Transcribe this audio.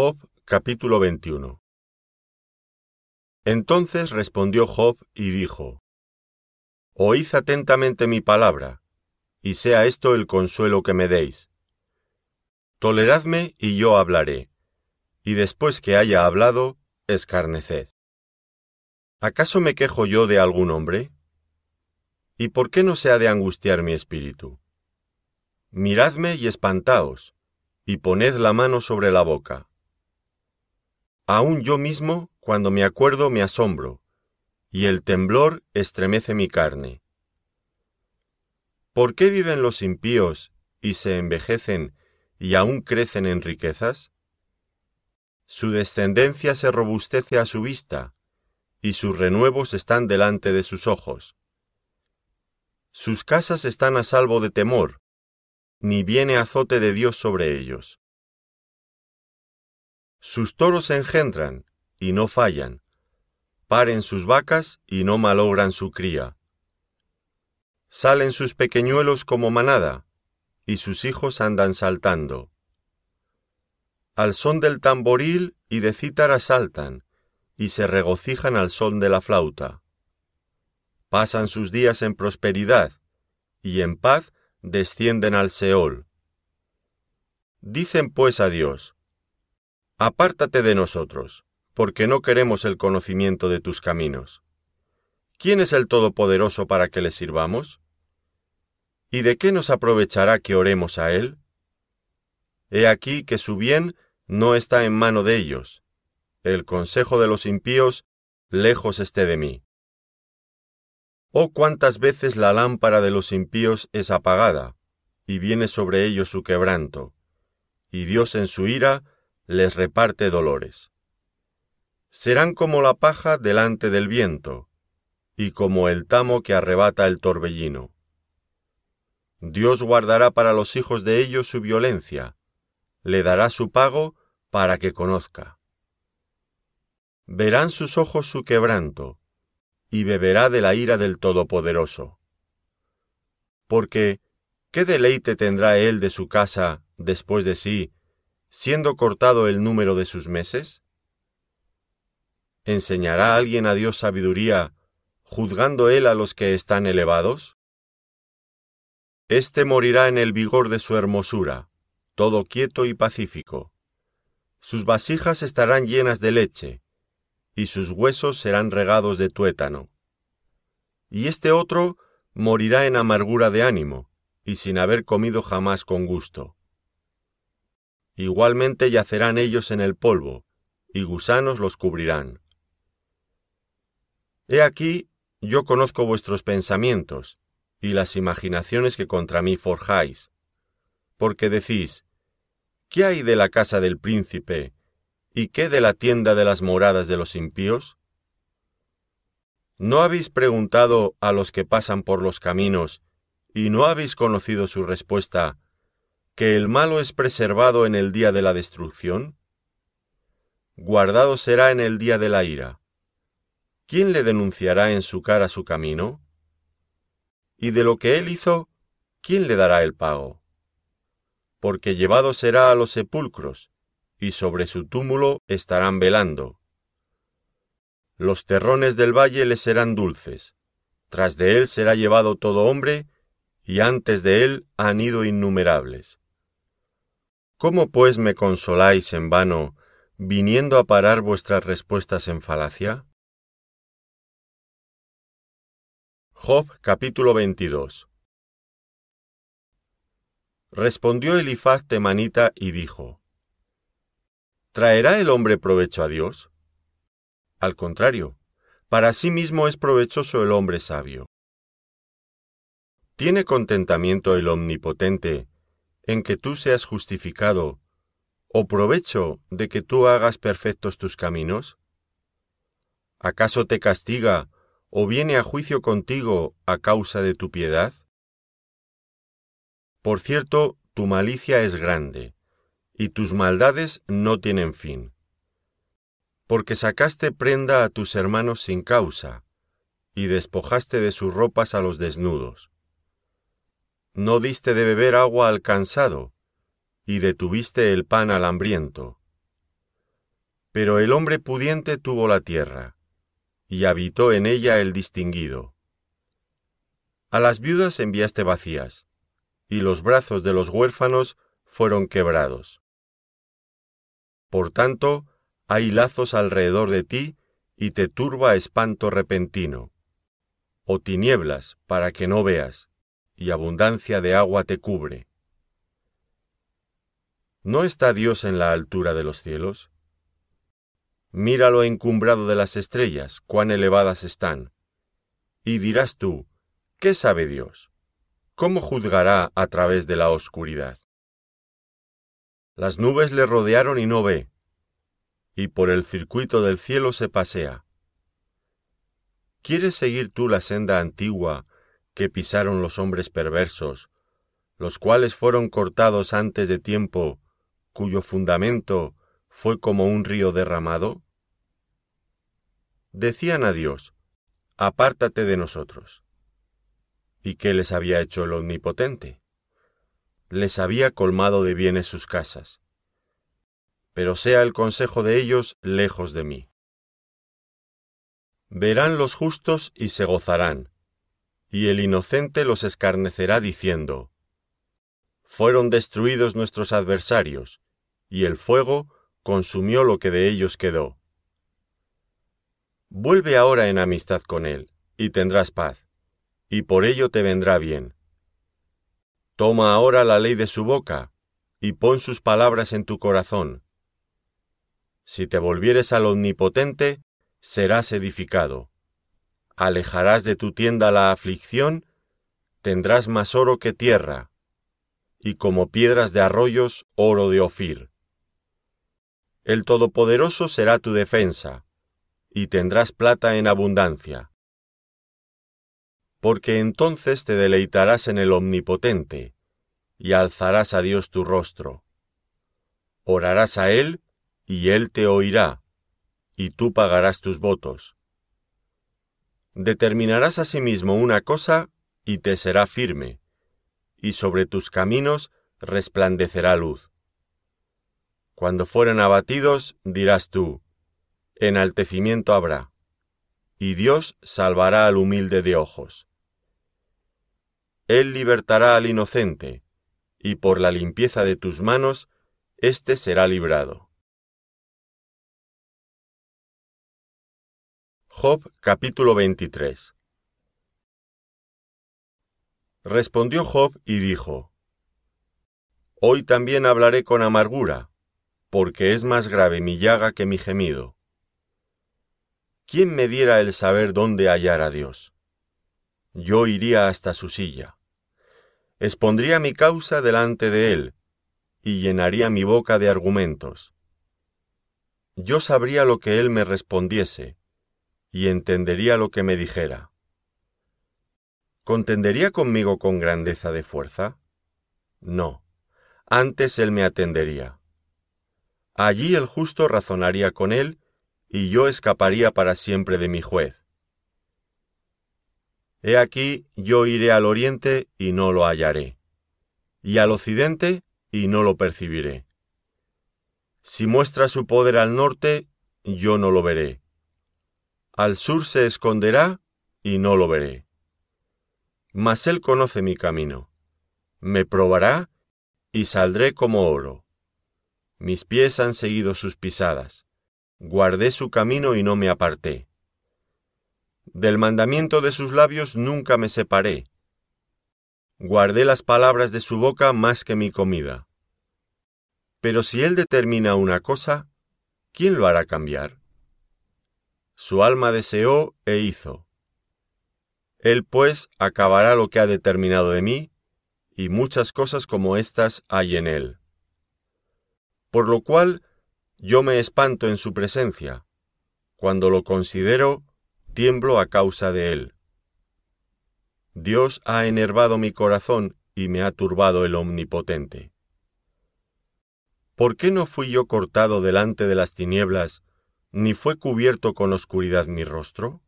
Job capítulo 21 Entonces respondió Job y dijo, Oíd atentamente mi palabra, y sea esto el consuelo que me deis. Toleradme y yo hablaré, y después que haya hablado, escarneced. ¿Acaso me quejo yo de algún hombre? ¿Y por qué no se ha de angustiar mi espíritu? Miradme y espantaos, y poned la mano sobre la boca. Aún yo mismo, cuando me acuerdo, me asombro, y el temblor estremece mi carne. ¿Por qué viven los impíos y se envejecen y aún crecen en riquezas? Su descendencia se robustece a su vista, y sus renuevos están delante de sus ojos. Sus casas están a salvo de temor, ni viene azote de Dios sobre ellos. Sus toros engendran, y no fallan, paren sus vacas y no malogran su cría. Salen sus pequeñuelos como manada, y sus hijos andan saltando. Al son del tamboril y de cítara saltan, y se regocijan al son de la flauta. Pasan sus días en prosperidad, y en paz descienden al Seol. Dicen pues a Dios, Apártate de nosotros, porque no queremos el conocimiento de tus caminos. ¿Quién es el Todopoderoso para que le sirvamos? ¿Y de qué nos aprovechará que oremos a Él? He aquí que su bien no está en mano de ellos. El consejo de los impíos lejos esté de mí. Oh cuántas veces la lámpara de los impíos es apagada, y viene sobre ellos su quebranto, y Dios en su ira les reparte dolores. Serán como la paja delante del viento, y como el tamo que arrebata el torbellino. Dios guardará para los hijos de ellos su violencia, le dará su pago para que conozca. Verán sus ojos su quebranto, y beberá de la ira del Todopoderoso. Porque, ¿qué deleite tendrá él de su casa después de sí siendo cortado el número de sus meses? ¿Enseñará alguien a Dios sabiduría, juzgando él a los que están elevados? Este morirá en el vigor de su hermosura, todo quieto y pacífico. Sus vasijas estarán llenas de leche, y sus huesos serán regados de tuétano. Y este otro morirá en amargura de ánimo, y sin haber comido jamás con gusto. Igualmente yacerán ellos en el polvo, y gusanos los cubrirán. He aquí, yo conozco vuestros pensamientos, y las imaginaciones que contra mí forjáis, porque decís, ¿qué hay de la casa del príncipe, y qué de la tienda de las moradas de los impíos? ¿No habéis preguntado a los que pasan por los caminos, y no habéis conocido su respuesta, que el malo es preservado en el día de la destrucción? Guardado será en el día de la ira. ¿Quién le denunciará en su cara su camino? Y de lo que él hizo, ¿quién le dará el pago? Porque llevado será a los sepulcros, y sobre su túmulo estarán velando. Los terrones del valle le serán dulces, tras de él será llevado todo hombre, y antes de él han ido innumerables. ¿Cómo pues me consoláis en vano, viniendo a parar vuestras respuestas en falacia? Job capítulo 22 Respondió Elifaz temanita y dijo, ¿Traerá el hombre provecho a Dios? Al contrario, para sí mismo es provechoso el hombre sabio. ¿Tiene contentamiento el omnipotente en que tú seas justificado, o provecho de que tú hagas perfectos tus caminos? ¿Acaso te castiga o viene a juicio contigo a causa de tu piedad? Por cierto, tu malicia es grande, y tus maldades no tienen fin. Porque sacaste prenda a tus hermanos sin causa, y despojaste de sus ropas a los desnudos no diste de beber agua al cansado, y detuviste el pan al hambriento. Pero el hombre pudiente tuvo la tierra, y habitó en ella el distinguido. A las viudas enviaste vacías, y los brazos de los huérfanos fueron quebrados. Por tanto, hay lazos alrededor de ti y te turba espanto repentino, o tinieblas para que no veas, y abundancia de agua te cubre. ¿No está Dios en la altura de los cielos? Mira lo encumbrado de las estrellas, cuán elevadas están. Y dirás tú, ¿qué sabe Dios? ¿Cómo juzgará a través de la oscuridad? Las nubes le rodearon y no ve, y por el circuito del cielo se pasea. ¿Quieres seguir tú la senda antigua que pisaron los hombres perversos, los cuales fueron cortados antes de tiempo, cuyo fundamento fue como un río derramado? Decían a Dios, apártate de nosotros. ¿Y qué les había hecho el Omnipotente? Les había colmado de bienes sus casas. Pero sea el consejo de ellos lejos de mí. Verán los justos y se gozarán, y el inocente los escarnecerá diciendo, Fueron destruidos nuestros adversarios, y el fuego consumió lo que de ellos quedó. Vuelve ahora en amistad con él, y tendrás paz, y por ello te vendrá bien. Toma ahora la ley de su boca, y pon sus palabras en tu corazón. Si te volvieres al Omnipotente, serás edificado. Alejarás de tu tienda la aflicción, tendrás más oro que tierra, y como piedras de arroyos oro de Ofir. El Todopoderoso será tu defensa, y tendrás plata en abundancia. Porque entonces te deleitarás en el Omnipotente, y alzarás a Dios tu rostro. Orarás a Él, y Él te oirá, y tú pagarás tus votos. Determinarás asimismo una cosa, y te será firme, y sobre tus caminos resplandecerá luz. Cuando fueren abatidos, dirás tú, enaltecimiento habrá, y Dios salvará al humilde de ojos. Él libertará al inocente, y por la limpieza de tus manos, éste será librado. Job capítulo 23 Respondió Job y dijo, Hoy también hablaré con amargura, porque es más grave mi llaga que mi gemido. ¿quién me diera el saber dónde hallar a Dios? Yo iría hasta su silla. Expondría mi causa delante de él, y llenaría mi boca de argumentos. Yo sabría lo que él me respondiese, y entendería lo que me dijera. ¿Contendería conmigo con grandeza de fuerza? No, antes él me atendería. Allí el justo razonaría con él y yo escaparía para siempre de mi juez. He aquí yo iré al oriente y no lo hallaré, y al occidente y no lo percibiré. Si muestra su poder al norte, yo no lo veré. Al sur se esconderá y no lo veré. Mas él conoce mi camino. Me probará y saldré como oro. Mis pies han seguido sus pisadas guardé su camino y no me aparté. Del mandamiento de sus labios nunca me separé. Guardé las palabras de su boca más que mi comida. Pero si él determina una cosa, ¿quién lo hará cambiar? Su alma deseó e hizo. Él pues acabará lo que ha determinado de mí, y muchas cosas como estas hay en él. Por lo cual yo me espanto en su presencia. Cuando lo considero, tiemblo a causa de él. Dios ha enervado mi corazón y me ha turbado el Omnipotente. ¿Por qué no fui yo cortado delante de las tinieblas, ni fue cubierto con oscuridad mi rostro?